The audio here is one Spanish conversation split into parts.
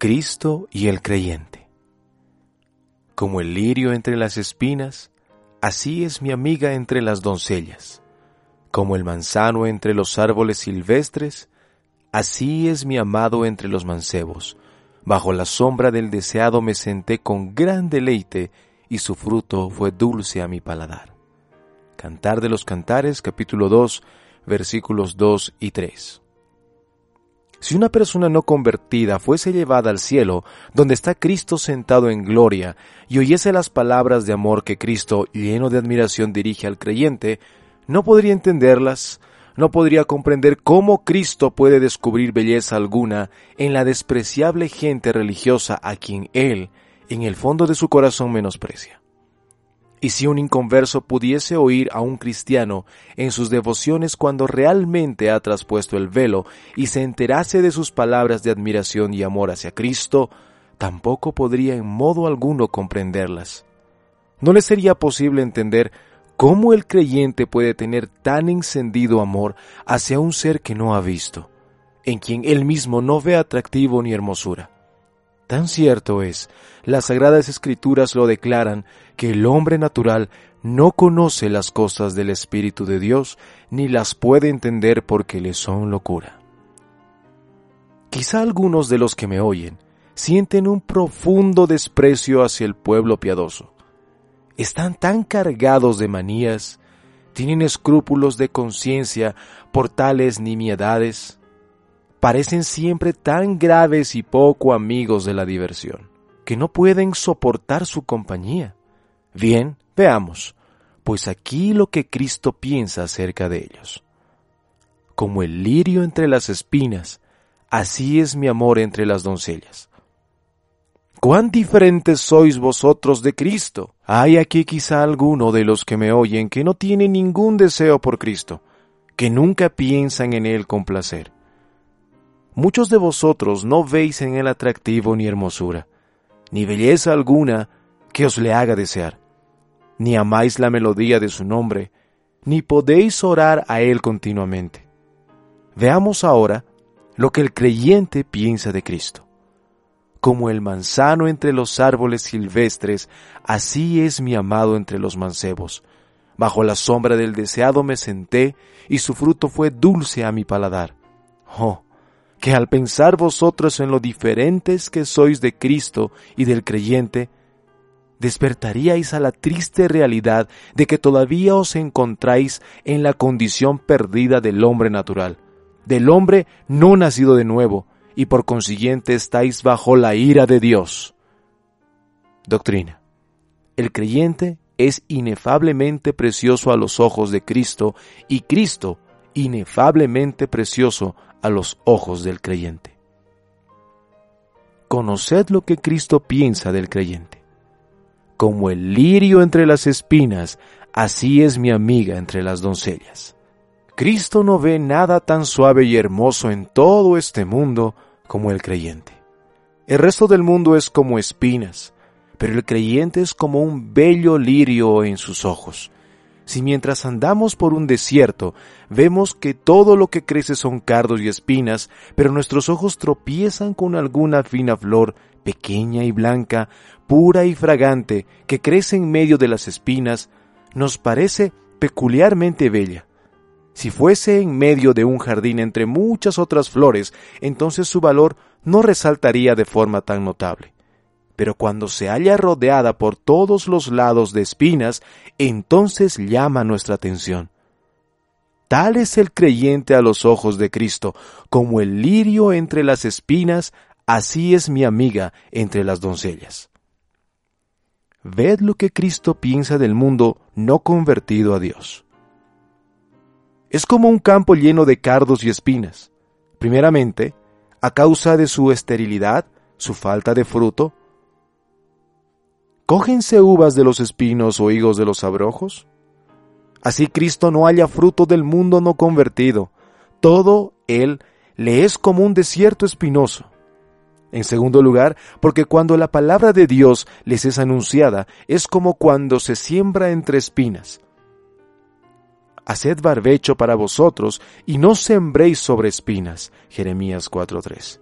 Cristo y el creyente. Como el lirio entre las espinas, así es mi amiga entre las doncellas. Como el manzano entre los árboles silvestres, así es mi amado entre los mancebos. Bajo la sombra del deseado me senté con gran deleite, y su fruto fue dulce a mi paladar. Cantar de los Cantares, capítulo 2, versículos 2 y 3. Si una persona no convertida fuese llevada al cielo, donde está Cristo sentado en gloria, y oyese las palabras de amor que Cristo, lleno de admiración, dirige al creyente, no podría entenderlas, no podría comprender cómo Cristo puede descubrir belleza alguna en la despreciable gente religiosa a quien Él, en el fondo de su corazón, menosprecia. Y si un inconverso pudiese oír a un cristiano en sus devociones cuando realmente ha traspuesto el velo y se enterase de sus palabras de admiración y amor hacia Cristo, tampoco podría en modo alguno comprenderlas. No le sería posible entender cómo el creyente puede tener tan encendido amor hacia un ser que no ha visto, en quien él mismo no ve atractivo ni hermosura. Tan cierto es, las sagradas escrituras lo declaran, que el hombre natural no conoce las cosas del Espíritu de Dios, ni las puede entender porque le son locura. Quizá algunos de los que me oyen sienten un profundo desprecio hacia el pueblo piadoso. Están tan cargados de manías, tienen escrúpulos de conciencia por tales nimiedades, parecen siempre tan graves y poco amigos de la diversión, que no pueden soportar su compañía. Bien, veamos, pues aquí lo que Cristo piensa acerca de ellos. Como el lirio entre las espinas, así es mi amor entre las doncellas. ¿Cuán diferentes sois vosotros de Cristo? Hay aquí quizá alguno de los que me oyen que no tiene ningún deseo por Cristo, que nunca piensan en Él con placer. Muchos de vosotros no veis en él atractivo ni hermosura, ni belleza alguna que os le haga desear, ni amáis la melodía de su nombre, ni podéis orar a él continuamente. Veamos ahora lo que el creyente piensa de Cristo. Como el manzano entre los árboles silvestres, así es mi amado entre los mancebos. Bajo la sombra del deseado me senté, y su fruto fue dulce a mi paladar. Oh, que al pensar vosotros en lo diferentes que sois de Cristo y del creyente, despertaríais a la triste realidad de que todavía os encontráis en la condición perdida del hombre natural, del hombre no nacido de nuevo, y por consiguiente estáis bajo la ira de Dios. Doctrina. El creyente es inefablemente precioso a los ojos de Cristo y Cristo inefablemente precioso a los ojos del creyente. Conoced lo que Cristo piensa del creyente. Como el lirio entre las espinas, así es mi amiga entre las doncellas. Cristo no ve nada tan suave y hermoso en todo este mundo como el creyente. El resto del mundo es como espinas, pero el creyente es como un bello lirio en sus ojos, si mientras andamos por un desierto vemos que todo lo que crece son cardos y espinas, pero nuestros ojos tropiezan con alguna fina flor, pequeña y blanca, pura y fragante, que crece en medio de las espinas, nos parece peculiarmente bella. Si fuese en medio de un jardín entre muchas otras flores, entonces su valor no resaltaría de forma tan notable pero cuando se halla rodeada por todos los lados de espinas, entonces llama nuestra atención. Tal es el creyente a los ojos de Cristo, como el lirio entre las espinas, así es mi amiga entre las doncellas. Ved lo que Cristo piensa del mundo no convertido a Dios. Es como un campo lleno de cardos y espinas. Primeramente, a causa de su esterilidad, su falta de fruto, ¿Cógense uvas de los espinos o higos de los abrojos? Así Cristo no haya fruto del mundo no convertido. Todo él le es como un desierto espinoso. En segundo lugar, porque cuando la palabra de Dios les es anunciada, es como cuando se siembra entre espinas. Haced barbecho para vosotros y no sembréis sobre espinas. Jeremías 4:3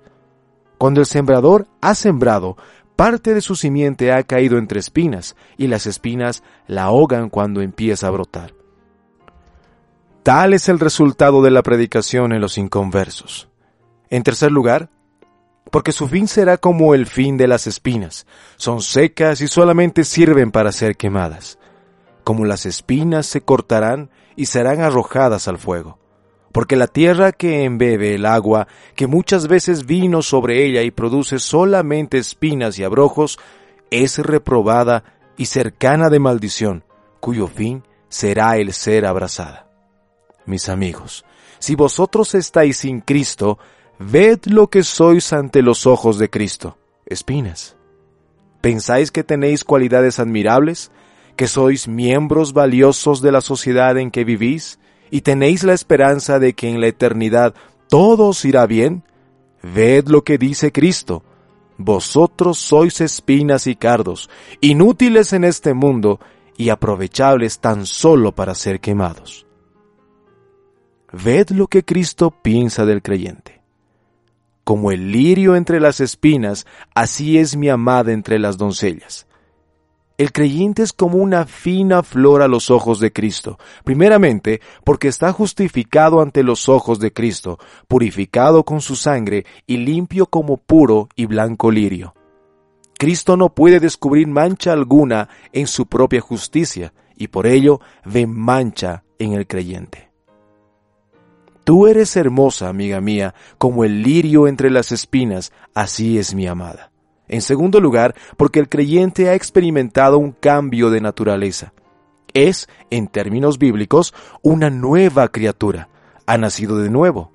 Cuando el sembrador ha sembrado, parte de su simiente ha caído entre espinas, y las espinas la ahogan cuando empieza a brotar. Tal es el resultado de la predicación en los inconversos. En tercer lugar, porque su fin será como el fin de las espinas, son secas y solamente sirven para ser quemadas. Como las espinas se cortarán y serán arrojadas al fuego porque la tierra que embebe el agua, que muchas veces vino sobre ella y produce solamente espinas y abrojos, es reprobada y cercana de maldición, cuyo fin será el ser abrazada. Mis amigos, si vosotros estáis sin Cristo, ved lo que sois ante los ojos de Cristo, espinas. ¿Pensáis que tenéis cualidades admirables? ¿Que sois miembros valiosos de la sociedad en que vivís? Y tenéis la esperanza de que en la eternidad todo os irá bien? Ved lo que dice Cristo. Vosotros sois espinas y cardos, inútiles en este mundo y aprovechables tan solo para ser quemados. Ved lo que Cristo piensa del creyente. Como el lirio entre las espinas, así es mi amada entre las doncellas. El creyente es como una fina flor a los ojos de Cristo, primeramente porque está justificado ante los ojos de Cristo, purificado con su sangre y limpio como puro y blanco lirio. Cristo no puede descubrir mancha alguna en su propia justicia, y por ello ve mancha en el creyente. Tú eres hermosa, amiga mía, como el lirio entre las espinas, así es mi amada. En segundo lugar, porque el creyente ha experimentado un cambio de naturaleza. Es, en términos bíblicos, una nueva criatura. Ha nacido de nuevo.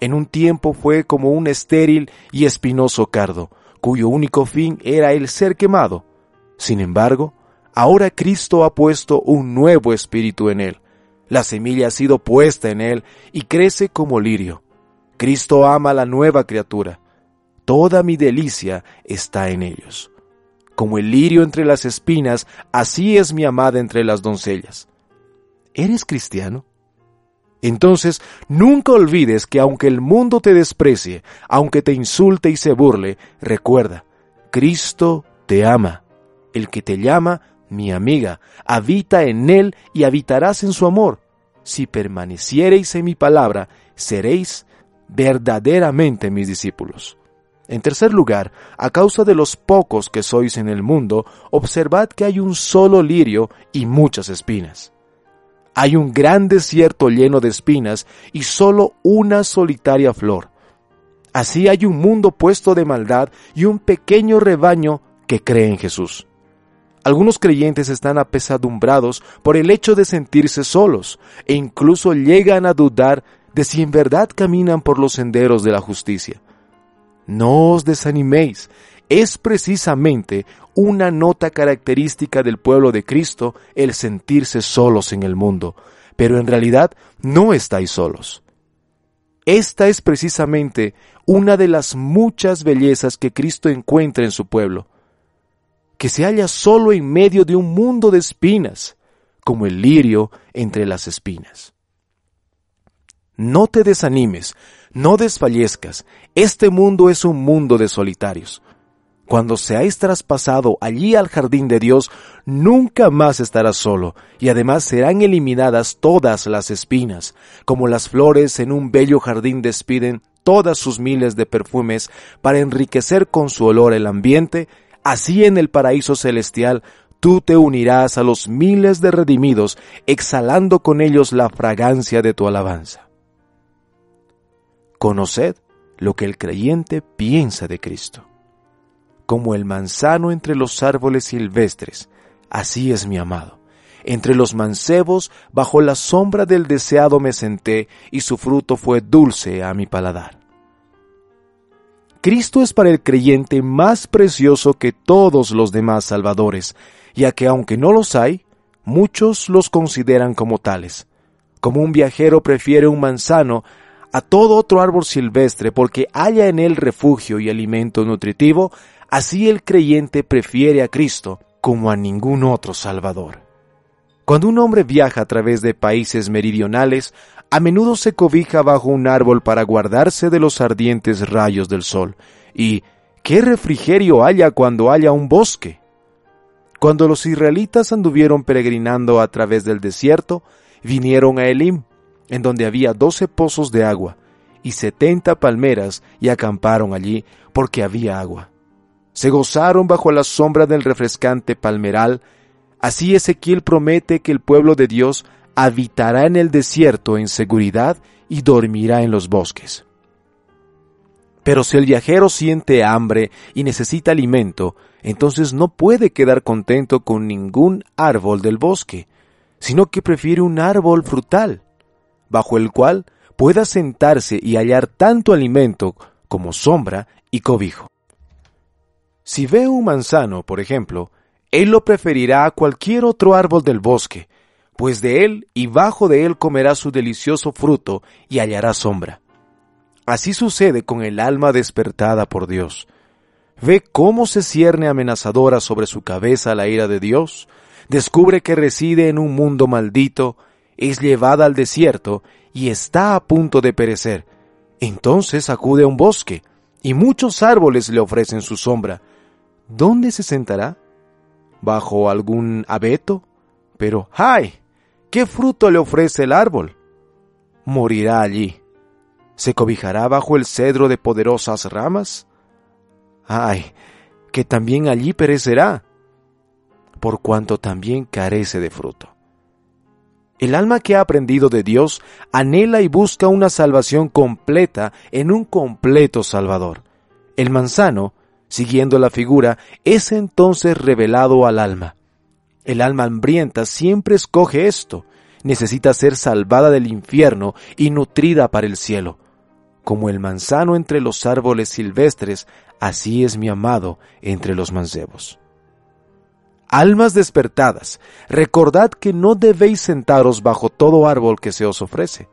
En un tiempo fue como un estéril y espinoso cardo, cuyo único fin era el ser quemado. Sin embargo, ahora Cristo ha puesto un nuevo espíritu en él. La semilla ha sido puesta en él y crece como lirio. Cristo ama a la nueva criatura toda mi delicia está en ellos. Como el lirio entre las espinas, así es mi amada entre las doncellas. ¿Eres cristiano? Entonces, nunca olvides que aunque el mundo te desprecie, aunque te insulte y se burle, recuerda, Cristo te ama. El que te llama, mi amiga, habita en él y habitarás en su amor. Si permaneciereis en mi palabra, seréis verdaderamente mis discípulos. En tercer lugar, a causa de los pocos que sois en el mundo, observad que hay un solo lirio y muchas espinas. Hay un gran desierto lleno de espinas y solo una solitaria flor. Así hay un mundo puesto de maldad y un pequeño rebaño que cree en Jesús. Algunos creyentes están apesadumbrados por el hecho de sentirse solos e incluso llegan a dudar de si en verdad caminan por los senderos de la justicia. No os desaniméis. Es precisamente una nota característica del pueblo de Cristo el sentirse solos en el mundo, pero en realidad no estáis solos. Esta es precisamente una de las muchas bellezas que Cristo encuentra en su pueblo, que se halla solo en medio de un mundo de espinas, como el lirio entre las espinas. No te desanimes, no desfallezcas, este mundo es un mundo de solitarios. Cuando seáis traspasado allí al jardín de Dios, nunca más estarás solo, y además serán eliminadas todas las espinas, como las flores en un bello jardín despiden todas sus miles de perfumes para enriquecer con su olor el ambiente, así en el paraíso celestial tú te unirás a los miles de redimidos, exhalando con ellos la fragancia de tu alabanza. Conoced lo que el creyente piensa de Cristo. Como el manzano entre los árboles silvestres, así es mi amado. Entre los mancebos, bajo la sombra del deseado me senté, y su fruto fue dulce a mi paladar. Cristo es para el creyente más precioso que todos los demás salvadores, ya que aunque no los hay, muchos los consideran como tales. Como un viajero prefiere un manzano a todo otro árbol silvestre porque haya en él refugio y alimento nutritivo, así el creyente prefiere a Cristo como a ningún otro Salvador. Cuando un hombre viaja a través de países meridionales, a menudo se cobija bajo un árbol para guardarse de los ardientes rayos del sol. ¿Y qué refrigerio haya cuando haya un bosque? Cuando los israelitas anduvieron peregrinando a través del desierto, vinieron a Elim, en donde había doce pozos de agua y setenta palmeras, y acamparon allí porque había agua. Se gozaron bajo la sombra del refrescante palmeral. Así Ezequiel promete que el pueblo de Dios habitará en el desierto en seguridad y dormirá en los bosques. Pero si el viajero siente hambre y necesita alimento, entonces no puede quedar contento con ningún árbol del bosque, sino que prefiere un árbol frutal, bajo el cual pueda sentarse y hallar tanto alimento como sombra y cobijo. Si ve un manzano, por ejemplo, él lo preferirá a cualquier otro árbol del bosque, pues de él y bajo de él comerá su delicioso fruto y hallará sombra. Así sucede con el alma despertada por Dios. Ve cómo se cierne amenazadora sobre su cabeza la ira de Dios, descubre que reside en un mundo maldito, es llevada al desierto y está a punto de perecer. Entonces acude a un bosque, y muchos árboles le ofrecen su sombra. ¿Dónde se sentará? ¿Bajo algún abeto? Pero, ¡ay! ¿Qué fruto le ofrece el árbol? Morirá allí. ¿Se cobijará bajo el cedro de poderosas ramas? ¡Ay! que también allí perecerá, por cuanto también carece de fruto. El alma que ha aprendido de Dios anhela y busca una salvación completa en un completo Salvador. El manzano, siguiendo la figura, es entonces revelado al alma. El alma hambrienta siempre escoge esto. Necesita ser salvada del infierno y nutrida para el cielo. Como el manzano entre los árboles silvestres, así es mi amado entre los mancebos. Almas despertadas, recordad que no debéis sentaros bajo todo árbol que se os ofrece.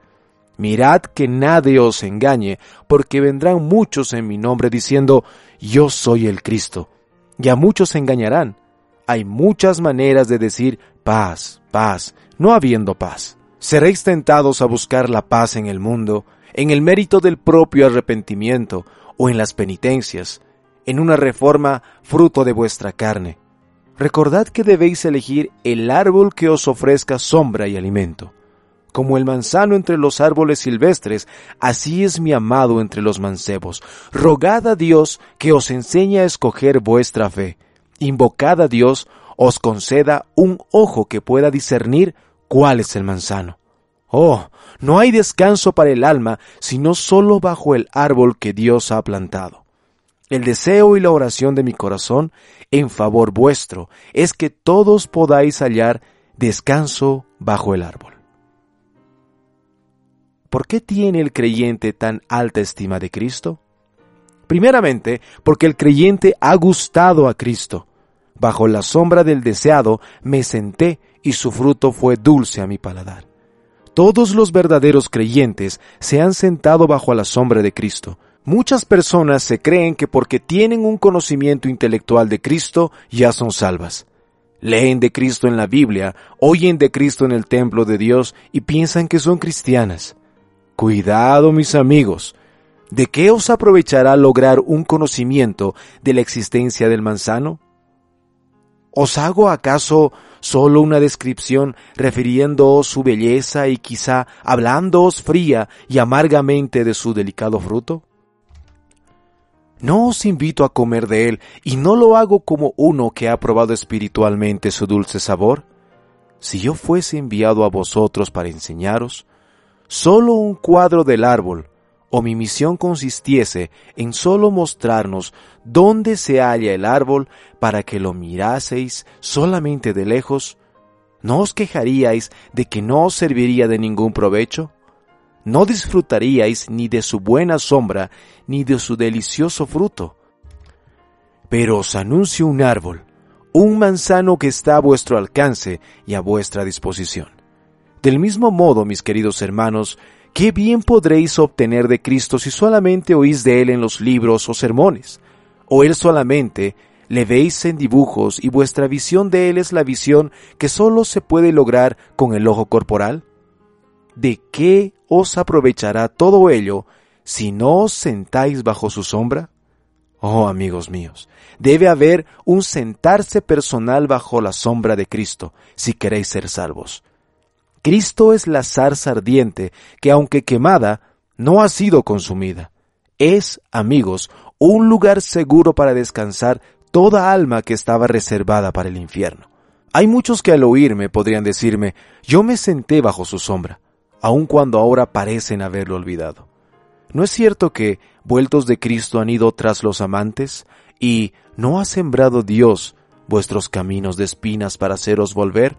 Mirad que nadie os engañe, porque vendrán muchos en mi nombre diciendo, yo soy el Cristo, y a muchos engañarán hay muchas maneras de decir paz, paz, no habiendo paz. Seréis tentados a buscar la paz en el mundo, en el mérito del propio arrepentimiento o en las penitencias, en una reforma fruto de vuestra carne. Recordad que debéis elegir el árbol que os ofrezca sombra y alimento. Como el manzano entre los árboles silvestres, así es mi amado entre los mancebos. Rogad a Dios que os enseñe a escoger vuestra fe invocad a Dios, os conceda un ojo que pueda discernir cuál es el manzano. Oh, no hay descanso para el alma, sino solo bajo el árbol que Dios ha plantado. El deseo y la oración de mi corazón en favor vuestro es que todos podáis hallar descanso bajo el árbol. ¿Por qué tiene el creyente tan alta estima de Cristo? Primeramente, porque el creyente ha gustado a Cristo. Bajo la sombra del deseado me senté y su fruto fue dulce a mi paladar. Todos los verdaderos creyentes se han sentado bajo la sombra de Cristo. Muchas personas se creen que porque tienen un conocimiento intelectual de Cristo ya son salvas. Leen de Cristo en la Biblia, oyen de Cristo en el templo de Dios y piensan que son cristianas. Cuidado, mis amigos, ¿De qué os aprovechará lograr un conocimiento de la existencia del manzano? ¿Os hago acaso solo una descripción refiriéndoos su belleza y quizá hablándoos fría y amargamente de su delicado fruto? No os invito a comer de él, y no lo hago como uno que ha probado espiritualmente su dulce sabor. Si yo fuese enviado a vosotros para enseñaros, solo un cuadro del árbol o mi misión consistiese en solo mostrarnos dónde se halla el árbol para que lo miraseis solamente de lejos, ¿no os quejaríais de que no os serviría de ningún provecho? ¿No disfrutaríais ni de su buena sombra ni de su delicioso fruto? Pero os anuncio un árbol, un manzano que está a vuestro alcance y a vuestra disposición. Del mismo modo, mis queridos hermanos, ¿Qué bien podréis obtener de Cristo si solamente oís de Él en los libros o sermones? ¿O Él solamente Le veis en dibujos y vuestra visión de Él es la visión que sólo se puede lograr con el ojo corporal. ¿De qué os aprovechará todo ello si no os sentáis bajo su sombra? Oh, amigos míos, debe haber un sentarse personal bajo la sombra de Cristo si queréis ser salvos. Cristo es la zarza ardiente que aunque quemada, no ha sido consumida. Es, amigos, un lugar seguro para descansar toda alma que estaba reservada para el infierno. Hay muchos que al oírme podrían decirme, yo me senté bajo su sombra, aun cuando ahora parecen haberlo olvidado. ¿No es cierto que, vueltos de Cristo, han ido tras los amantes, y no ha sembrado Dios vuestros caminos de espinas para haceros volver?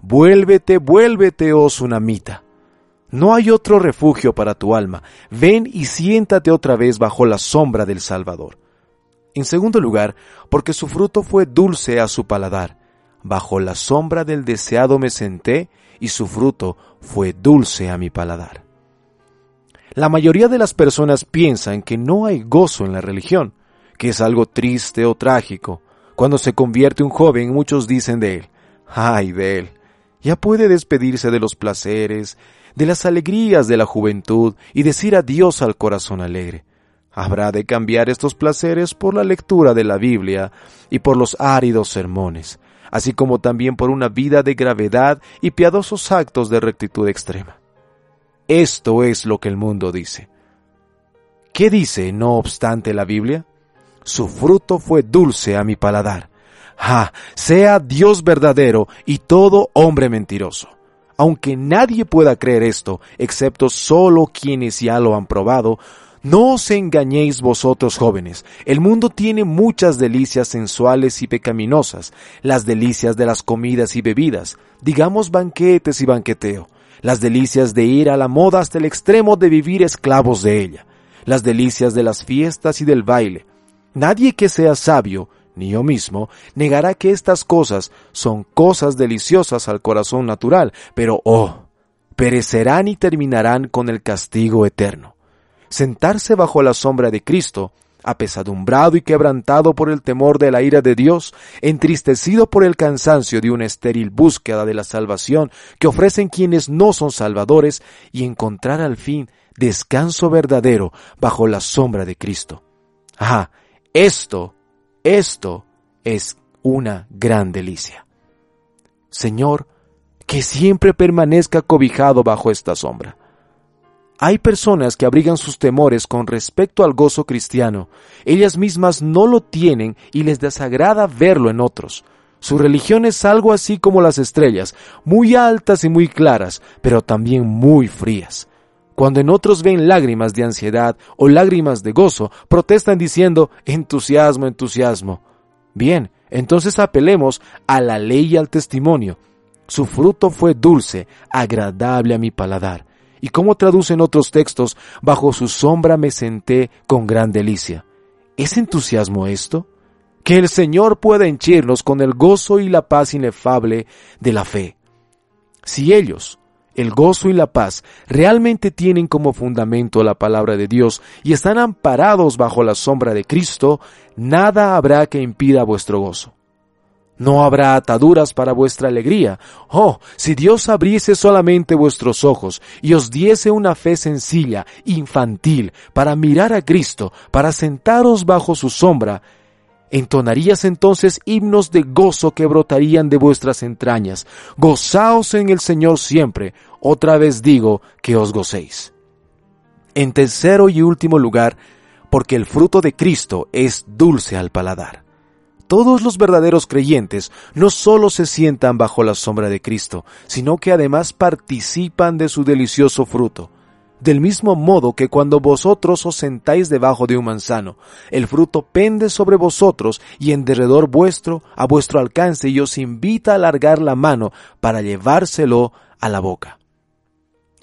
Vuélvete, vuélvete, oh tsunamita. No hay otro refugio para tu alma. Ven y siéntate otra vez bajo la sombra del Salvador. En segundo lugar, porque su fruto fue dulce a su paladar. Bajo la sombra del deseado me senté y su fruto fue dulce a mi paladar. La mayoría de las personas piensan que no hay gozo en la religión, que es algo triste o trágico. Cuando se convierte un joven, muchos dicen de él, ay de él, ya puede despedirse de los placeres, de las alegrías de la juventud y decir adiós al corazón alegre. Habrá de cambiar estos placeres por la lectura de la Biblia y por los áridos sermones, así como también por una vida de gravedad y piadosos actos de rectitud extrema. Esto es lo que el mundo dice. ¿Qué dice, no obstante, la Biblia? Su fruto fue dulce a mi paladar. ¡Ah! Sea Dios verdadero y todo hombre mentiroso. Aunque nadie pueda creer esto, excepto solo quienes ya lo han probado, no os engañéis vosotros jóvenes, el mundo tiene muchas delicias sensuales y pecaminosas, las delicias de las comidas y bebidas, digamos banquetes y banqueteo, las delicias de ir a la moda hasta el extremo de vivir esclavos de ella, las delicias de las fiestas y del baile. Nadie que sea sabio, ni yo mismo, negará que estas cosas son cosas deliciosas al corazón natural, pero oh, perecerán y terminarán con el castigo eterno. Sentarse bajo la sombra de Cristo apesadumbrado y quebrantado por el temor de la ira de Dios, entristecido por el cansancio de una estéril búsqueda de la salvación que ofrecen quienes no son salvadores, y encontrar al fin descanso verdadero bajo la sombra de Cristo. Ah, esto, esto es una gran delicia. Señor, que siempre permanezca cobijado bajo esta sombra. Hay personas que abrigan sus temores con respecto al gozo cristiano. Ellas mismas no lo tienen y les desagrada verlo en otros. Su religión es algo así como las estrellas, muy altas y muy claras, pero también muy frías. Cuando en otros ven lágrimas de ansiedad o lágrimas de gozo, protestan diciendo entusiasmo, entusiasmo. Bien, entonces apelemos a la ley y al testimonio. Su fruto fue dulce, agradable a mi paladar y cómo traducen otros textos, bajo su sombra me senté con gran delicia. ¿Es entusiasmo esto? Que el Señor pueda henchirnos con el gozo y la paz inefable de la fe. Si ellos, el gozo y la paz, realmente tienen como fundamento la palabra de Dios y están amparados bajo la sombra de Cristo, nada habrá que impida vuestro gozo. No habrá ataduras para vuestra alegría. Oh, si Dios abriese solamente vuestros ojos y os diese una fe sencilla, infantil, para mirar a Cristo, para sentaros bajo su sombra, entonarías entonces himnos de gozo que brotarían de vuestras entrañas. Gozaos en el Señor siempre. Otra vez digo que os gocéis. En tercero y último lugar, porque el fruto de Cristo es dulce al paladar. Todos los verdaderos creyentes no solo se sientan bajo la sombra de Cristo, sino que además participan de su delicioso fruto. Del mismo modo que cuando vosotros os sentáis debajo de un manzano, el fruto pende sobre vosotros y en derredor vuestro, a vuestro alcance, y os invita a alargar la mano para llevárselo a la boca.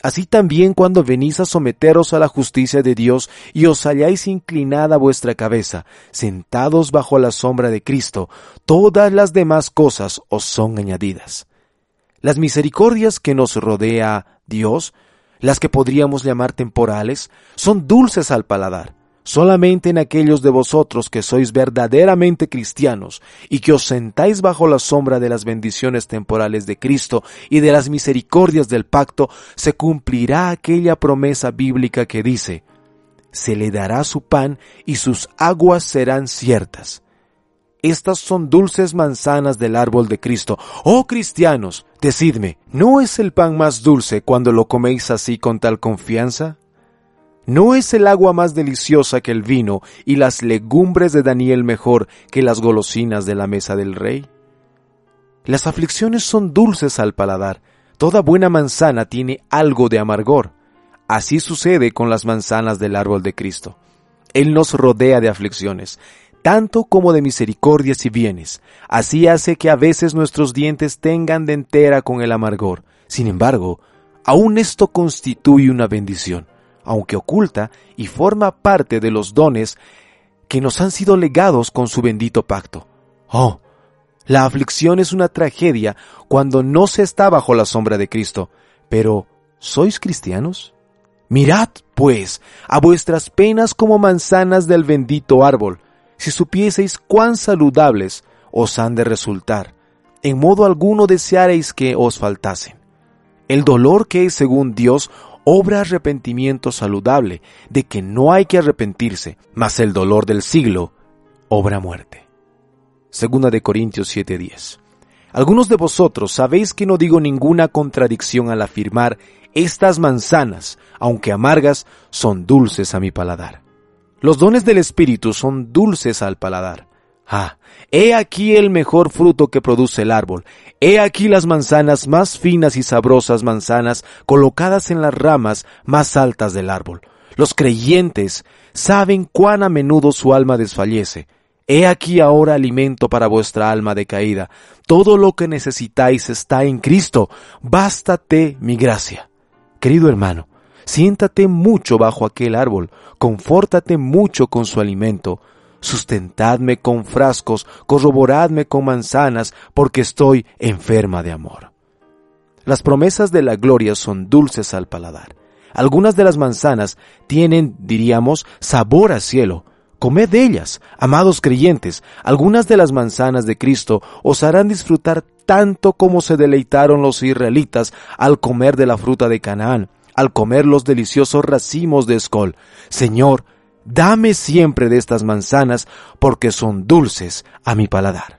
Así también cuando venís a someteros a la justicia de Dios y os halláis inclinada vuestra cabeza, sentados bajo la sombra de Cristo, todas las demás cosas os son añadidas. Las misericordias que nos rodea Dios, las que podríamos llamar temporales, son dulces al paladar, Solamente en aquellos de vosotros que sois verdaderamente cristianos y que os sentáis bajo la sombra de las bendiciones temporales de Cristo y de las misericordias del pacto, se cumplirá aquella promesa bíblica que dice, se le dará su pan y sus aguas serán ciertas. Estas son dulces manzanas del árbol de Cristo. Oh cristianos, decidme, ¿no es el pan más dulce cuando lo coméis así con tal confianza? ¿No es el agua más deliciosa que el vino y las legumbres de Daniel mejor que las golosinas de la mesa del rey? Las aflicciones son dulces al paladar. Toda buena manzana tiene algo de amargor. Así sucede con las manzanas del árbol de Cristo. Él nos rodea de aflicciones, tanto como de misericordias y bienes. Así hace que a veces nuestros dientes tengan de entera con el amargor. Sin embargo, aún esto constituye una bendición aunque oculta, y forma parte de los dones que nos han sido legados con su bendito pacto. Oh, la aflicción es una tragedia cuando no se está bajo la sombra de Cristo. Pero, ¿sois cristianos? Mirad, pues, a vuestras penas como manzanas del bendito árbol, si supieseis cuán saludables os han de resultar. En modo alguno desearéis que os faltasen. El dolor que es según Dios obra arrepentimiento saludable, de que no hay que arrepentirse, mas el dolor del siglo obra muerte. Segunda de Corintios 7:10. Algunos de vosotros sabéis que no digo ninguna contradicción al afirmar estas manzanas, aunque amargas, son dulces a mi paladar. Los dones del Espíritu son dulces al paladar. Ah, he aquí el mejor fruto que produce el árbol. He aquí las manzanas más finas y sabrosas manzanas colocadas en las ramas más altas del árbol. Los creyentes saben cuán a menudo su alma desfallece. He aquí ahora alimento para vuestra alma decaída. Todo lo que necesitáis está en Cristo. Bástate mi gracia. Querido hermano, siéntate mucho bajo aquel árbol, confórtate mucho con su alimento, sustentadme con frascos, corroboradme con manzanas, porque estoy enferma de amor. Las promesas de la gloria son dulces al paladar. Algunas de las manzanas tienen, diríamos, sabor a cielo. Comed de ellas, amados creyentes. Algunas de las manzanas de Cristo os harán disfrutar tanto como se deleitaron los israelitas al comer de la fruta de Canaán, al comer los deliciosos racimos de Escol. Señor, Dame siempre de estas manzanas porque son dulces a mi paladar.